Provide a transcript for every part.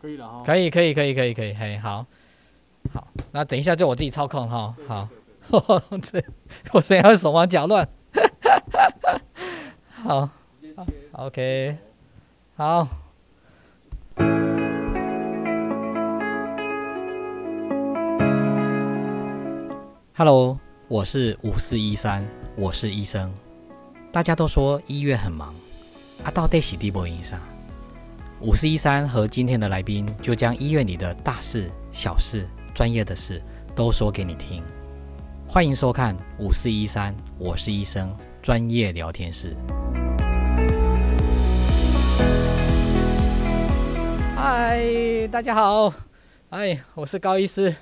可以了哈。可以，可以，可以，可以，可以，嘿，好，好，那等一下就我自己操控哈，好，这 我现在手忙脚乱，好，OK，好。Hello，我是五四一三，我是医生。大家都说医院很忙，啊，到底是地波影响？五四一三和今天的来宾就将医院里的大事、小事、专业的事都说给你听。欢迎收看五四一三，我是医生专业聊天室。嗨，大家好，哎，我是高医师。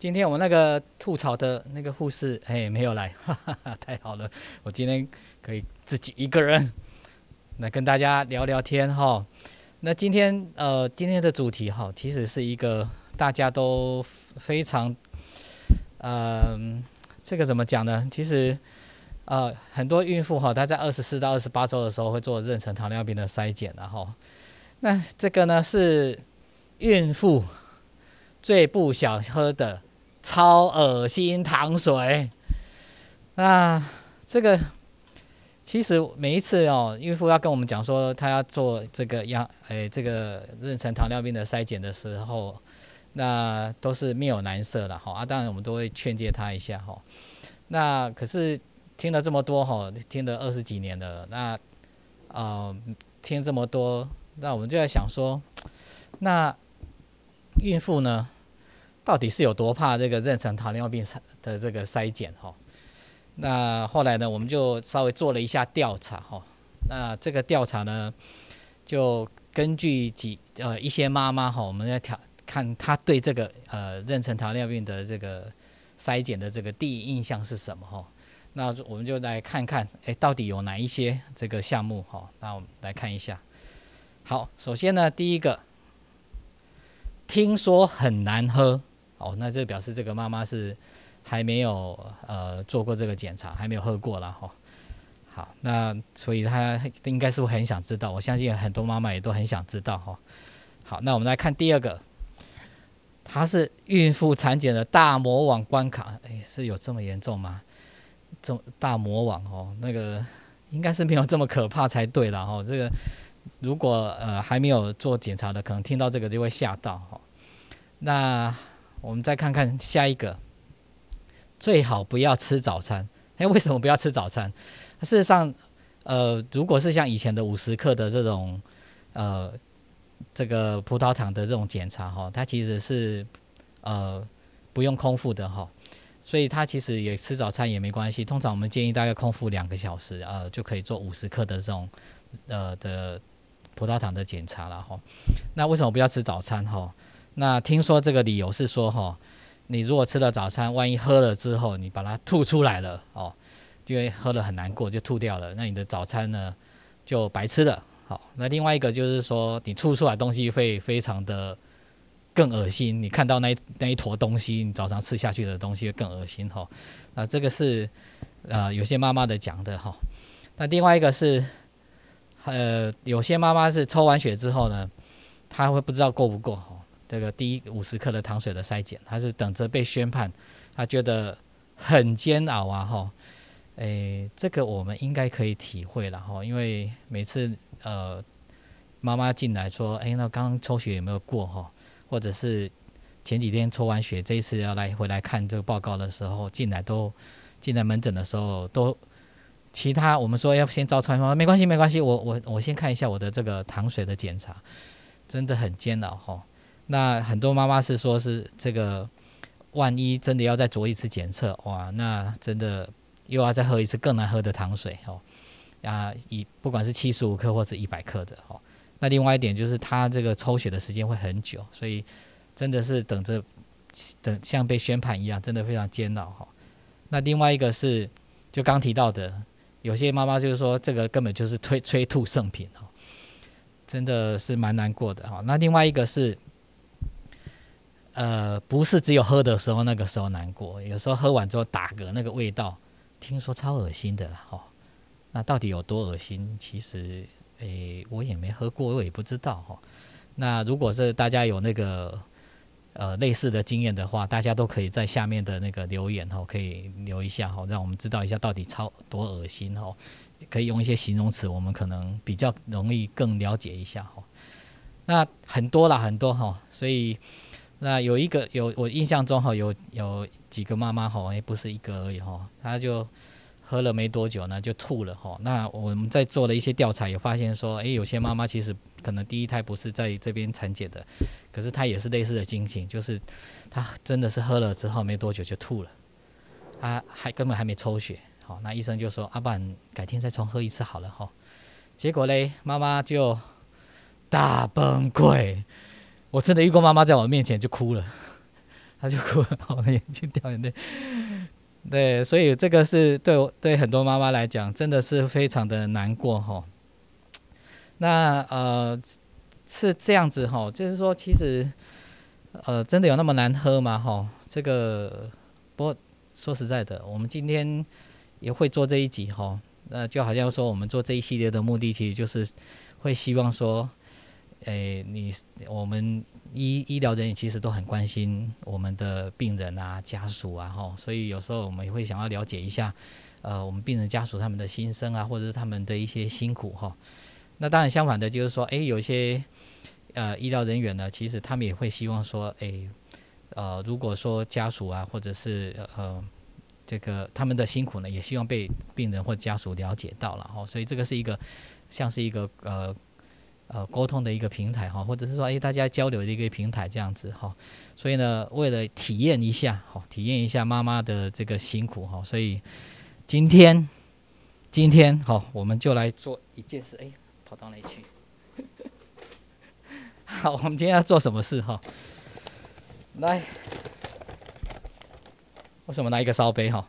今天我那个吐槽的那个护士，哎，没有来，哈哈，太好了，我今天可以自己一个人来跟大家聊聊天哈。那今天呃，今天的主题哈，其实是一个大家都非常，呃，这个怎么讲呢？其实呃，很多孕妇哈，她在二十四到二十八周的时候会做妊娠糖尿病的筛检，然后，那这个呢是孕妇最不想喝的。超恶心糖水，那这个其实每一次哦，孕妇要跟我们讲说她要做这个样，诶，这个妊娠糖尿病的筛检的时候，那都是面有难色了哈。啊，当然我们都会劝诫她一下哈。那可是听了这么多哈，听了二十几年了，那啊，听这么多，那我们就在想说，那孕妇呢？到底是有多怕这个妊娠糖尿病的这个筛检哈？那后来呢，我们就稍微做了一下调查哈。那这个调查呢，就根据几呃一些妈妈哈，我们在调看她对这个呃妊娠糖尿病的这个筛检的这个第一印象是什么哈？那我们就来看看，哎，到底有哪一些这个项目哈？那我们来看一下。好，首先呢，第一个，听说很难喝。哦，那这表示这个妈妈是还没有呃做过这个检查，还没有喝过了哈。好，那所以他应该是很想知道，我相信很多妈妈也都很想知道哈。好，那我们来看第二个，它是孕妇产检的大魔王关卡，哎，是有这么严重吗？这么大魔王哦，那个应该是没有这么可怕才对了哈。这个如果呃还没有做检查的，可能听到这个就会吓到哈。那我们再看看下一个，最好不要吃早餐。哎，为什么不要吃早餐？事实上，呃，如果是像以前的五十克的这种，呃，这个葡萄糖的这种检查哈，它其实是呃不用空腹的哈，所以它其实也吃早餐也没关系。通常我们建议大概空腹两个小时，呃，就可以做五十克的这种呃的葡萄糖的检查了哈。那为什么不要吃早餐哈？那听说这个理由是说，哈，你如果吃了早餐，万一喝了之后，你把它吐出来了，哦，因为喝了很难过就吐掉了，那你的早餐呢就白吃了。好，那另外一个就是说，你吐出来东西会非常的更恶心，你看到那那一坨东西，你早上吃下去的东西会更恶心，哈。啊，这个是呃有些妈妈的讲的，哈。那另外一个是，呃，有些妈妈是抽完血之后呢，她会不知道够不够，哈。这个第一五十克的糖水的筛检，他是等着被宣判，他觉得很煎熬啊，哈，诶，这个我们应该可以体会了哈，因为每次呃妈妈进来说，哎，那刚刚抽血有没有过哈，或者是前几天抽完血，这一次要来回来看这个报告的时候，进来都进来门诊的时候都其他我们说要先照超音，没关系没关系，我我我先看一下我的这个糖水的检查，真的很煎熬哈。那很多妈妈是说，是这个，万一真的要再做一次检测，哇，那真的又要再喝一次更难喝的糖水哦，啊，以不管是七十五克或者一百克的哦，那另外一点就是他这个抽血的时间会很久，所以真的是等着等像被宣判一样，真的非常煎熬哈。那另外一个是就刚提到的，有些妈妈就是说这个根本就是催催吐圣品哦，真的是蛮难过的哈。那另外一个是。呃，不是只有喝的时候那个时候难过，有时候喝完之后打嗝那个味道，听说超恶心的啦，哦，那到底有多恶心？其实，诶，我也没喝过，我也不知道哈。那如果是大家有那个呃类似的经验的话，大家都可以在下面的那个留言哈，可以留一下哈，让我们知道一下到底超多恶心哈。可以用一些形容词，我们可能比较容易更了解一下哈。那很多啦，很多哈，所以那有一个有我印象中哈，有有几个妈妈哈，也不是一个而已哈，她就喝了没多久呢，就吐了哈。那我们在做了一些调查，有发现说，诶，有些妈妈其实可能第一胎不是在这边产检的，可是她也是类似的情形，就是她真的是喝了之后没多久就吐了，她还根本还没抽血。好，那医生就说：“阿板，改天再重喝一次好了。”哈，结果嘞，妈妈就大崩溃。我真的遇过妈妈在我面前就哭了，她就哭了，我的眼睛掉眼泪。对，所以这个是对我对很多妈妈来讲，真的是非常的难过哈。那呃是这样子哈，就是说其实呃真的有那么难喝吗？哈，这个不过说实在的，我们今天。也会做这一集哈，那就好像说我们做这一系列的目的，其实就是会希望说，诶，你我们医医疗人员其实都很关心我们的病人啊、家属啊，哈，所以有时候我们也会想要了解一下，呃，我们病人家属他们的心声啊，或者是他们的一些辛苦哈。那当然相反的，就是说，诶，有些呃医疗人员呢，其实他们也会希望说，诶，呃，如果说家属啊，或者是呃。这个他们的辛苦呢，也希望被病人或家属了解到了哈，所以这个是一个像是一个呃呃沟通的一个平台哈，或者是说哎大家交流的一个平台这样子哈，所以呢，为了体验一下哈，体验一下妈妈的这个辛苦哈，所以今天今天好，我们就来做一件事，哎，跑到哪里去？好，我们今天要做什么事哈？来。为什么拿一个烧杯哈？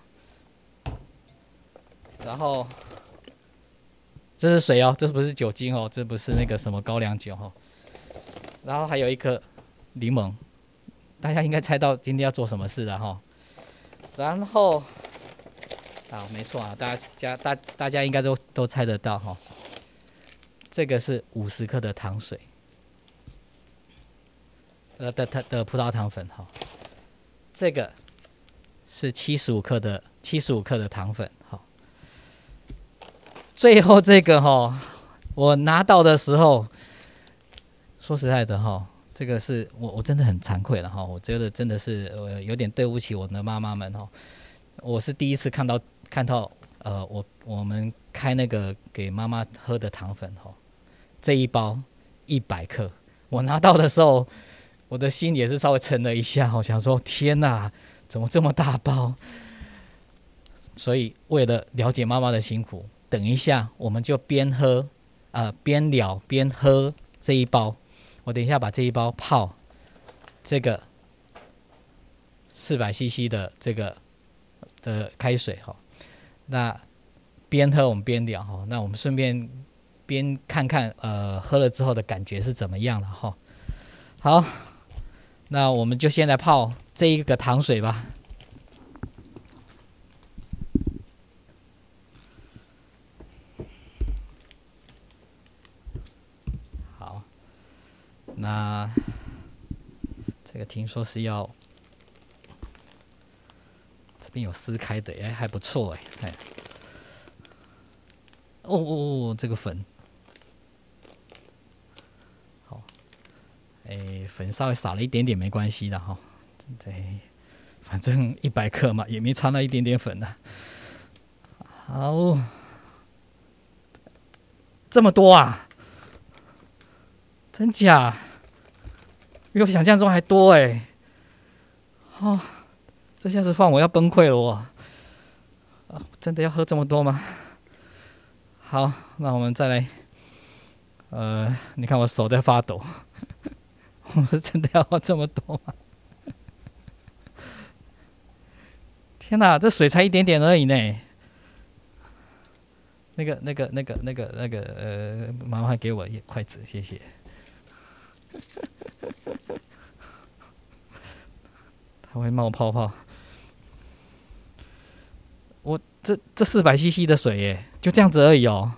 然后这是水哦，这不是酒精哦，这不是那个什么高粱酒哈。然后还有一颗柠檬，大家应该猜到今天要做什么事了哈。然后，啊，没错啊，大家家大大家应该都都猜得到哈。这个是五十克的糖水，呃的的的葡萄糖粉哈。这个。是七十五克的七十五克的糖粉，最后这个哈，我拿到的时候，说实在的哈，这个是我我真的很惭愧了哈，我觉得真的是呃有点对不起我的妈妈们哈。我是第一次看到看到呃我我们开那个给妈妈喝的糖粉哈，这一包一百克，我拿到的时候，我的心也是稍微沉了一下，我想说天哪！怎么这么大包？所以为了了解妈妈的辛苦，等一下我们就边喝，呃，边聊边喝这一包。我等一下把这一包泡这个四百 CC 的这个的开水哈。那边喝我们边聊哈。那我们顺便边看看呃喝了之后的感觉是怎么样了哈。好，那我们就先来泡。这一个糖水吧，那这个听说是要这边有撕开的，哎，还不错哎，哎，哦哦哦，这个粉，好，哎，粉稍微少了一点点没关系的哈。对，反正一百克嘛，也没掺了一点点粉呐。好，这么多啊？真假？比我想象中还多哎！哦，这下子放我要崩溃了我。啊，真的要喝这么多吗？好，那我们再来。呃，你看我手在发抖。我是真的要喝这么多吗？天哪，这水才一点点而已呢！那个、那个、那个、那个、那个，呃，麻烦给我一筷子，谢谢。它会冒泡泡。我这这四百 CC 的水耶，就这样子而已哦。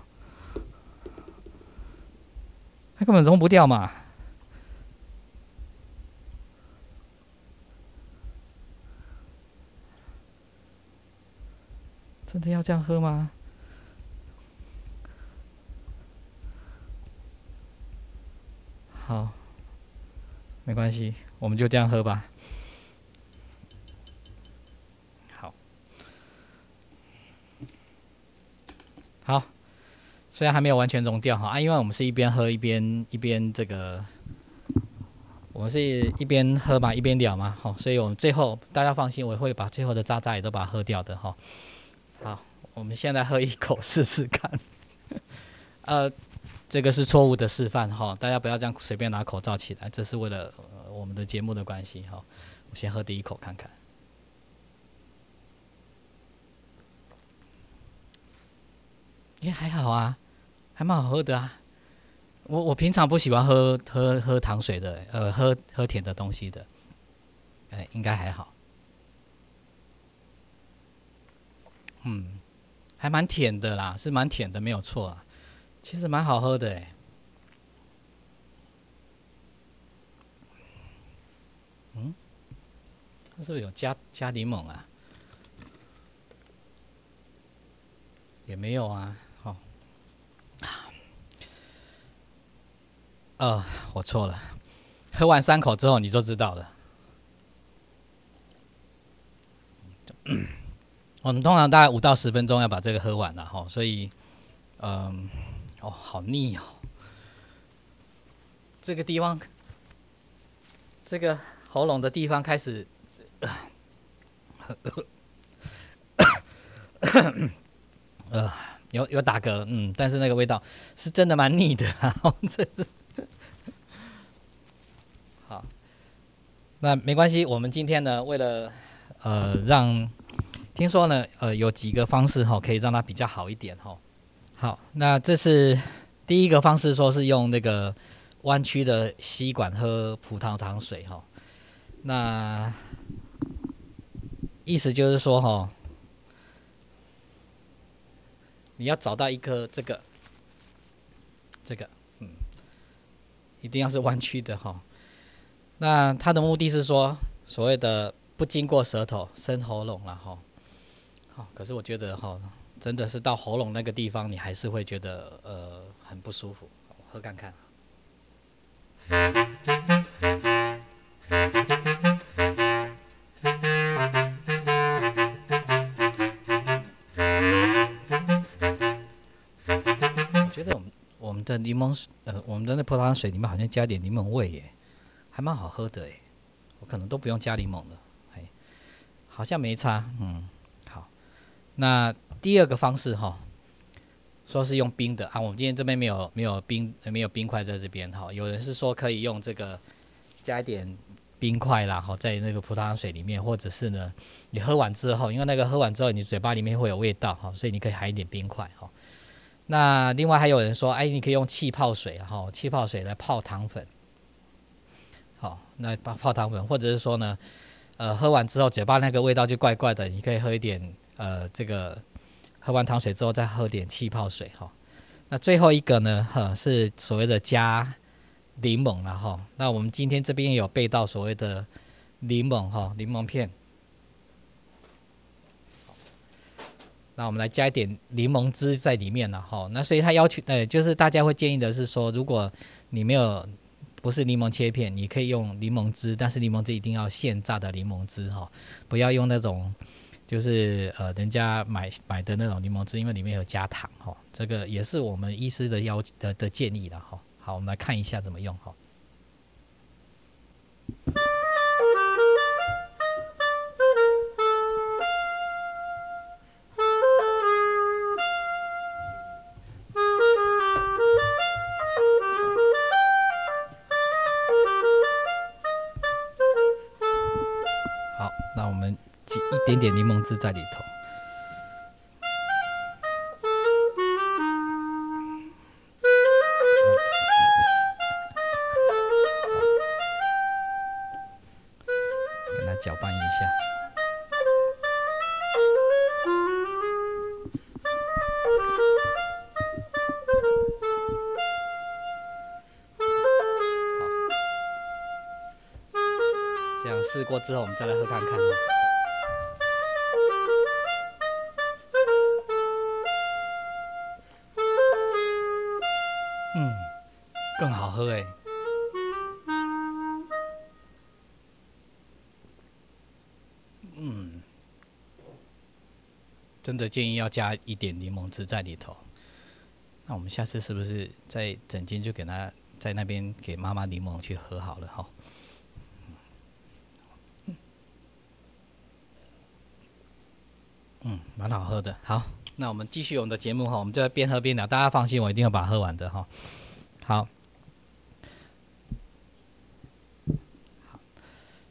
它根本溶不掉嘛！真的要这样喝吗？好，没关系，我们就这样喝吧。好，虽然还没有完全融掉哈啊，因为我们是一边喝一边一边这个，我们是一边喝嘛一边聊嘛，好，所以我们最后大家放心，我会把最后的渣渣也都把它喝掉的哈。好，我们现在喝一口试试看，呃。这个是错误的示范哈，大家不要这样随便拿口罩起来，这是为了我们的节目的关系哈。我先喝第一口看看，也还好啊，还蛮好喝的啊。我我平常不喜欢喝喝喝糖水的，呃，喝喝甜的东西的，哎，应该还好。嗯，还蛮甜的啦，是蛮甜的，没有错啊。其实蛮好喝的哎，嗯，它是不是有加加柠檬啊？也没有啊，哦，呃，我错了，喝完三口之后你就知道了。我们通常大概五到十分钟要把这个喝完了哈，所以，嗯。哦，好腻哦！这个地方，这个喉咙的地方开始，呃，有有打嗝，嗯，但是那个味道是真的蛮腻的，这是好。那没关系，我们今天呢，为了呃让听说呢，呃，有几个方式哈，可以让它比较好一点哈。好，那这是第一个方式，说是用那个弯曲的吸管喝葡萄糖水哈。那意思就是说哈，你要找到一颗这个这个，嗯，一定要是弯曲的哈。那他的目的是说，所谓的不经过舌头，生喉咙了哈。好，可是我觉得哈。真的是到喉咙那个地方，你还是会觉得呃很不舒服。喝看看。我觉得我们我们的柠檬水，呃，我们的那葡萄糖水里面好像加点柠檬味耶，还蛮好喝的诶。我可能都不用加柠檬了，哎，好像没差。嗯，好，那。第二个方式哈，说是用冰的啊，我们今天这边没有没有冰没有冰块在这边哈。有人是说可以用这个加一点冰块啦，哈，在那个葡萄糖水里面，或者是呢，你喝完之后，因为那个喝完之后你嘴巴里面会有味道哈，所以你可以含一点冰块哈。那另外还有人说，哎，你可以用气泡水哈，气泡水来泡糖粉，好，那泡泡糖粉，或者是说呢，呃，喝完之后嘴巴那个味道就怪怪的，你可以喝一点呃这个。喝完糖水之后，再喝点气泡水哈。那最后一个呢，哈是所谓的加柠檬了哈。那我们今天这边有备到所谓的柠檬哈，柠檬片。那我们来加一点柠檬汁在里面了哈。那所以他要求，呃，就是大家会建议的是说，如果你没有不是柠檬切片，你可以用柠檬汁，但是柠檬汁一定要现榨的柠檬汁哈，不要用那种。就是呃，人家买买的那种柠檬汁，因为里面有加糖哈，这个也是我们医师的要的的建议了哈。好，我们来看一下怎么用哈。那我们挤一点点柠檬汁在里头，给它搅拌一下。这样试过之后，我们再来喝看看。的建议要加一点柠檬汁在里头。那我们下次是不是在整间就给他在那边给妈妈柠檬去喝好了哈？嗯，蛮好喝的。好，那我们继续我们的节目哈，我们就在边喝边聊。大家放心，我一定会把它喝完的哈。好，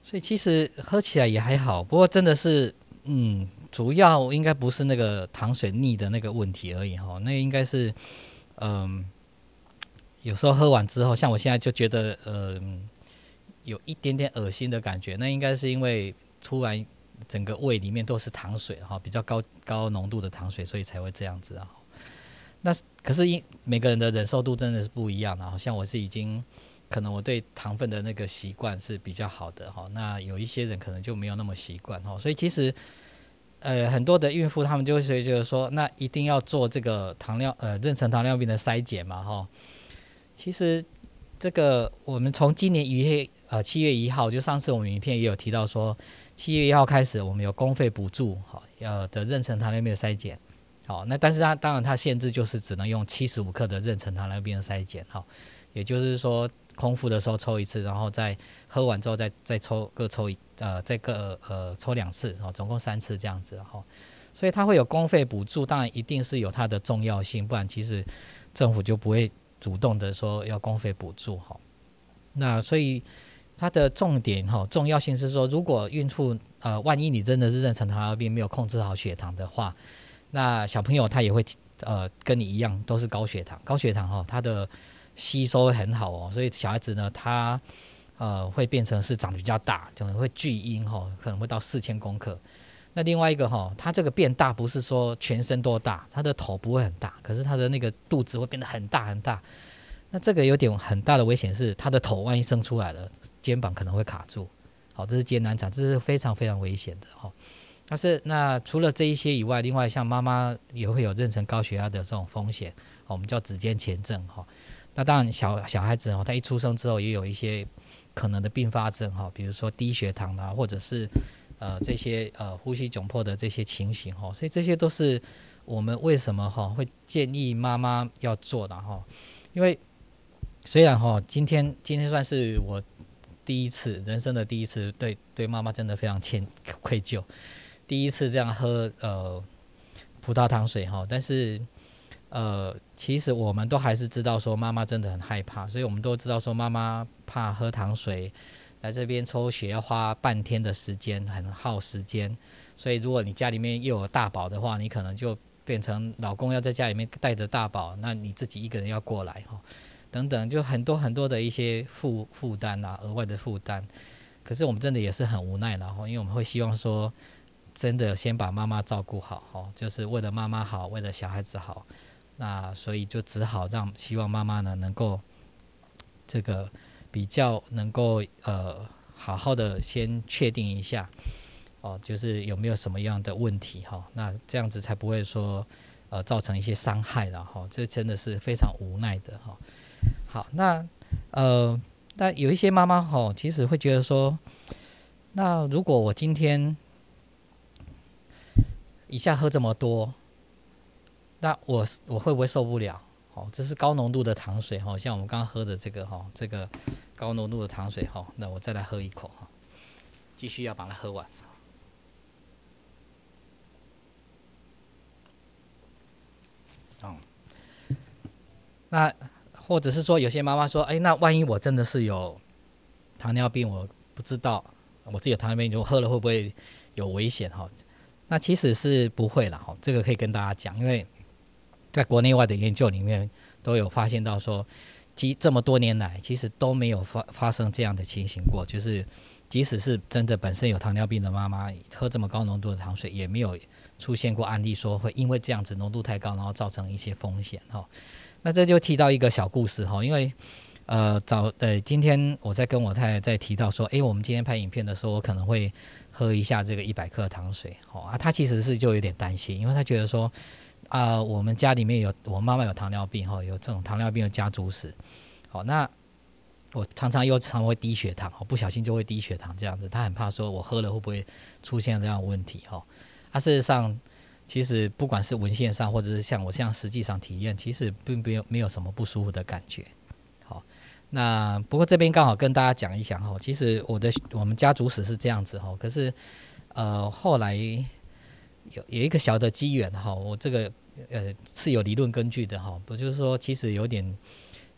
所以其实喝起来也还好，不过真的是，嗯，主要应该不是那个糖水腻的那个问题而已哈。那应该是，嗯，有时候喝完之后，像我现在就觉得，嗯，有一点点恶心的感觉。那应该是因为突然。整个胃里面都是糖水哈，比较高高浓度的糖水，所以才会这样子啊。那可是因每个人的忍受度真的是不一样的，好像我是已经可能我对糖分的那个习惯是比较好的哈。那有一些人可能就没有那么习惯哈，所以其实呃很多的孕妇她们就会觉得说，那一定要做这个糖尿呃妊娠糖尿病的筛检嘛哈。其实这个我们从今年一月呃七月一号，就上次我们影片也有提到说。七月一号开始，我们有公费补助，好，要的妊娠糖尿病的筛检，好，那但是它当然它限制就是只能用七十五克的妊娠糖尿病的筛检，好，也就是说空腹的时候抽一次，然后再喝完之后再再抽各抽一呃再各呃抽两次，哦，总共三次这样子，哈，所以它会有公费补助，当然一定是有它的重要性，不然其实政府就不会主动的说要公费补助，哈，那所以。它的重点哈重要性是说，如果孕妇呃，万一你真的是妊娠糖尿病没有控制好血糖的话，那小朋友他也会呃跟你一样都是高血糖，高血糖哈，它的吸收很好哦，所以小孩子呢，他呃会变成是长得比较大，可能会巨婴哈，可能会到四千公克。那另外一个哈，他这个变大不是说全身多大，他的头不会很大，可是他的那个肚子会变得很大很大。那这个有点很大的危险是，他的头万一生出来了，肩膀可能会卡住，好，这是艰难产，这是非常非常危险的哈。但是那除了这一些以外，另外像妈妈也会有妊娠高血压的这种风险，我们叫子痫前症哈。那当然小小孩子哦，他一出生之后也有一些可能的并发症哈，比如说低血糖啊，或者是呃这些呃呼吸窘迫的这些情形哈。所以这些都是我们为什么哈会建议妈妈要做的哈，因为。虽然哈，今天今天算是我第一次人生的第一次，对对妈妈真的非常歉 愧疚，第一次这样喝呃葡萄糖水哈，但是呃其实我们都还是知道说妈妈真的很害怕，所以我们都知道说妈妈怕喝糖水，来这边抽血要花半天的时间，很耗时间，所以如果你家里面又有大宝的话，你可能就变成老公要在家里面带着大宝，那你自己一个人要过来哈。等等，就很多很多的一些负负担啊，额外的负担。可是我们真的也是很无奈，然后因为我们会希望说，真的先把妈妈照顾好，哈，就是为了妈妈好，为了小孩子好。那所以就只好让希望妈妈呢能够这个比较能够呃好好的先确定一下，哦，就是有没有什么样的问题哈。那这样子才不会说呃造成一些伤害了哈。这真的是非常无奈的哈。好，那呃，那有一些妈妈吼，其实会觉得说，那如果我今天一下喝这么多，那我我会不会受不了？哦，这是高浓度的糖水哈，像我们刚刚喝的这个哈，这个高浓度的糖水哈，那我再来喝一口哈，继续要把它喝完。哦，那。或者是说，有些妈妈说：“哎，那万一我真的是有糖尿病，我不知道我自己有糖尿病，如果喝了会不会有危险？”哈，那其实是不会了哈。这个可以跟大家讲，因为在国内外的研究里面都有发现到说，即这么多年来，其实都没有发发生这样的情形过。就是即使是真的本身有糖尿病的妈妈，喝这么高浓度的糖水，也没有出现过案例说会因为这样子浓度太高，然后造成一些风险哈。那这就提到一个小故事哈，因为，呃，早呃，今天我在跟我太太在提到说，诶，我们今天拍影片的时候，我可能会喝一下这个一百克糖水，哦啊，他其实是就有点担心，因为他觉得说，啊，我们家里面有我妈妈有糖尿病哈，有这种糖尿病的家族史，好，那我常常又常会低血糖，哦，不小心就会低血糖这样子，他很怕说我喝了会不会出现这样问题哈，啊，事实上。其实不管是文献上，或者是像我这样实际上体验，其实并没有没有什么不舒服的感觉。好，那不过这边刚好跟大家讲一讲哈，其实我的我们家族史是这样子哈，可是呃后来有有一个小的机缘哈，我这个呃是有理论根据的哈，不就是说其实有点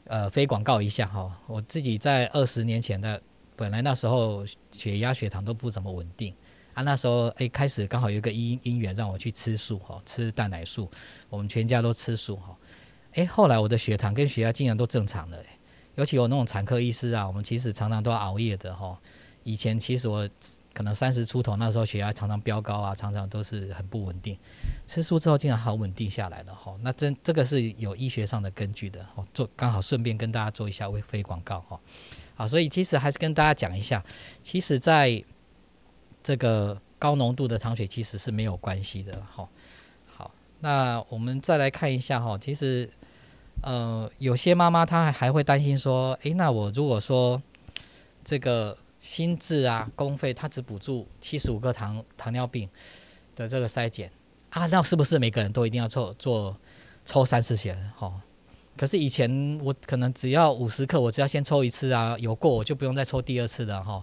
呃非广告一下哈，我自己在二十年前的本来那时候血压血糖都不怎么稳定。啊，那时候哎，开始刚好有一个因因缘让我去吃素哈，吃蛋奶素，我们全家都吃素哈。哎，后来我的血糖跟血压竟然都正常了，尤其我那种产科医师啊，我们其实常常都要熬夜的哈。以前其实我可能三十出头，那时候血压常常飙高啊，常常都是很不稳定。吃素之后竟然好稳定下来了哈，那真这个是有医学上的根据的哦。做刚好顺便跟大家做一下微非广告哈。好，所以其实还是跟大家讲一下，其实在。这个高浓度的糖水其实是没有关系的哈。好，那我们再来看一下哈，其实呃有些妈妈她还还会担心说，诶，那我如果说这个心智啊公费，它只补助七十五个糖糖尿病的这个筛检啊，那是不是每个人都一定要做做抽三次血哈？可是以前我可能只要五十克，我只要先抽一次啊，有过我就不用再抽第二次的哈。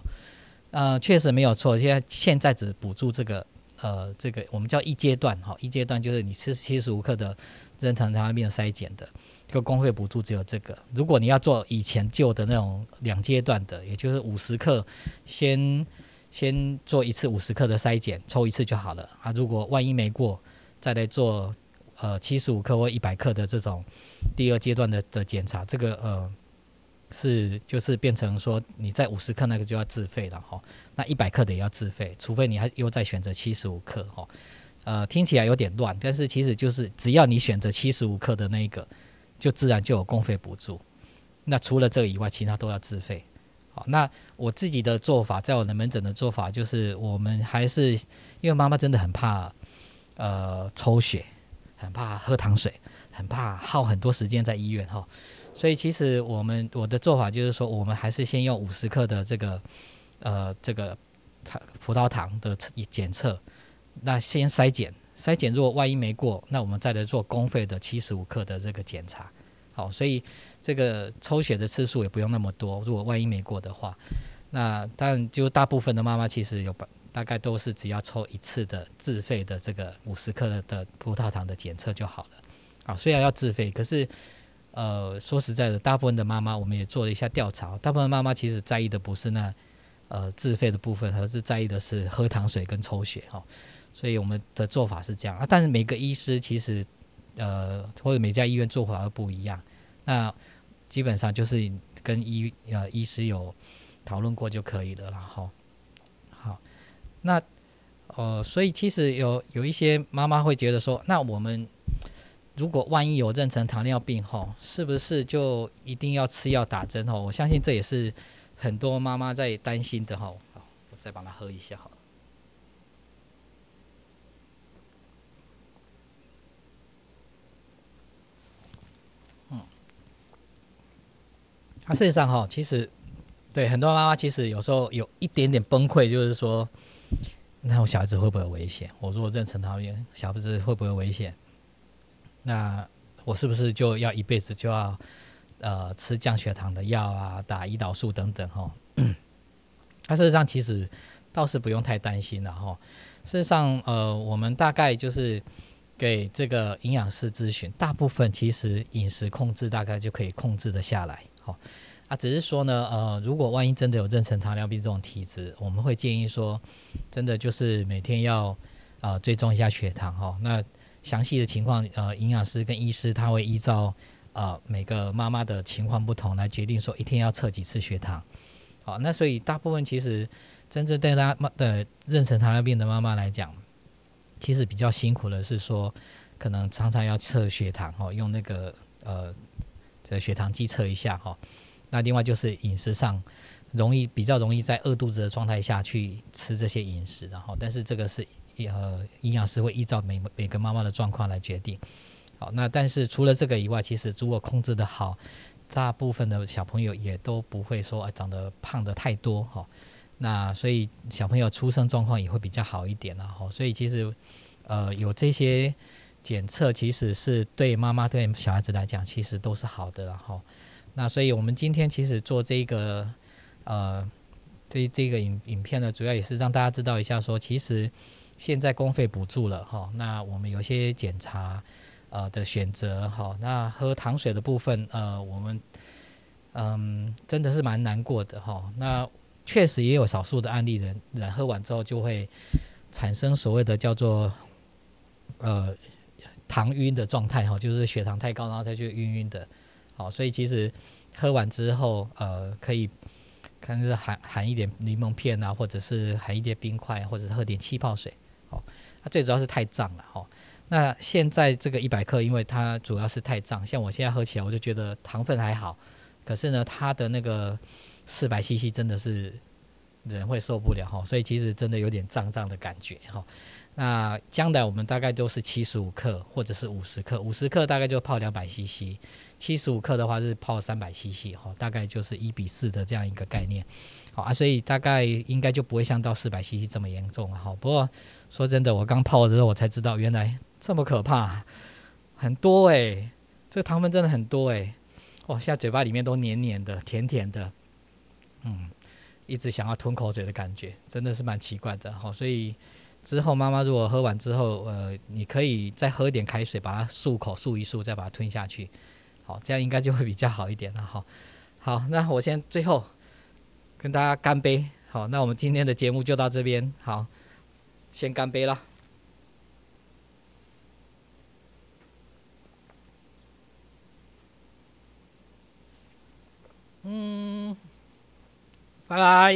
呃，确实没有错。现在现在只补助这个，呃，这个我们叫一阶段哈，一阶段就是你吃七十五克的妊娠糖尿病筛检的，个公费补助只有这个。如果你要做以前旧的那种两阶段的，也就是五十克，先先做一次五十克的筛检，抽一次就好了啊。如果万一没过，再来做呃七十五克或一百克的这种第二阶段的的检查，这个呃。是，就是变成说，你在五十克那个就要自费了哈，那一百克的也要自费，除非你还又再选择七十五克哈，呃，听起来有点乱，但是其实就是只要你选择七十五克的那一个，就自然就有公费补助。那除了这个以外，其他都要自费。好，那我自己的做法，在我的门诊的做法就是，我们还是因为妈妈真的很怕，呃，抽血，很怕喝糖水，很怕耗很多时间在医院哈。所以其实我们我的做法就是说，我们还是先用五十克的这个呃这个糖葡萄糖的检测，那先筛检，筛检如果万一没过，那我们再来做公费的七十五克的这个检查。好，所以这个抽血的次数也不用那么多。如果万一没过的话，那但就大部分的妈妈其实有大概都是只要抽一次的自费的这个五十克的葡萄糖的检测就好了。啊，虽然要自费，可是。呃，说实在的，大部分的妈妈，我们也做了一下调查，大部分妈妈其实在意的不是那呃自费的部分，而是在意的是喝糖水跟抽血哈。所以我们的做法是这样啊，但是每个医师其实呃或者每家医院做法都不一样，那基本上就是跟医呃医师有讨论过就可以了，然后好，那呃所以其实有有一些妈妈会觉得说，那我们。如果万一有妊娠糖尿病吼，是不是就一定要吃药打针吼？我相信这也是很多妈妈在担心的吼。好，我再帮她喝一下好。啊，事实上哈，其实对很多妈妈其实有时候有一点点崩溃，就是说，那我小孩子会不会有危险？我如果妊娠糖尿病，小孩子会不会危险？那我是不是就要一辈子就要呃吃降血糖的药啊，打胰岛素等等哈？那事实上其实倒是不用太担心了哈。事实上呃，我们大概就是给这个营养师咨询，大部分其实饮食控制大概就可以控制的下来。好啊，只是说呢呃，如果万一真的有妊娠糖尿病这种体质，我们会建议说，真的就是每天要啊追踪一下血糖哈。那详细的情况，呃，营养师跟医师他会依照呃每个妈妈的情况不同来决定说一天要测几次血糖。好，那所以大部分其实真正对妈的妊娠糖尿病的妈妈来讲，其实比较辛苦的是说，可能常常要测血糖哦，用那个呃这血糖机测一下哈。那另外就是饮食上容易比较容易在饿肚子的状态下去吃这些饮食，然后但是这个是。呃，营养师会依照每每个妈妈的状况来决定。好，那但是除了这个以外，其实如果控制的好，大部分的小朋友也都不会说长得胖的太多哈。那所以小朋友出生状况也会比较好一点了哈。所以其实呃有这些检测，其实是对妈妈对小孩子来讲，其实都是好的，然后那所以我们今天其实做这个呃这这个影影片呢，主要也是让大家知道一下，说其实现在公费补助了哈，那我们有些检查呃的选择哈，那喝糖水的部分呃我们。嗯，真的是蛮难过的哈。那确实也有少数的案例，人人喝完之后就会产生所谓的叫做呃糖晕的状态哈，就是血糖太高，然后他就晕晕的。好，所以其实喝完之后，呃，可以看是含含一点柠檬片啊，或者是含一些冰块，或者是喝点气泡水。好，它最主要是太胀了哈。那现在这个一百克，因为它主要是太胀，像我现在喝起来，我就觉得糖分还好。可是呢，它的那个四百 CC 真的是人会受不了哈，所以其实真的有点胀胀的感觉哈。那将来我们大概都是七十五克或者是五十克，五十克大概就泡两百 CC，七十五克的话是泡三百 CC 哈，大概就是一比四的这样一个概念。好啊，所以大概应该就不会像到四百 CC 这么严重了哈。不过说真的，我刚泡的时候我才知道原来这么可怕，很多诶，这个糖分真的很多诶。哇，现在嘴巴里面都黏黏的、甜甜的，嗯，一直想要吞口水的感觉，真的是蛮奇怪的哈。所以之后妈妈如果喝完之后，呃，你可以再喝一点开水，把它漱口漱一漱，再把它吞下去，好，这样应该就会比较好一点了哈。好，那我先最后跟大家干杯，好，那我们今天的节目就到这边，好，先干杯了。嗯，拜拜。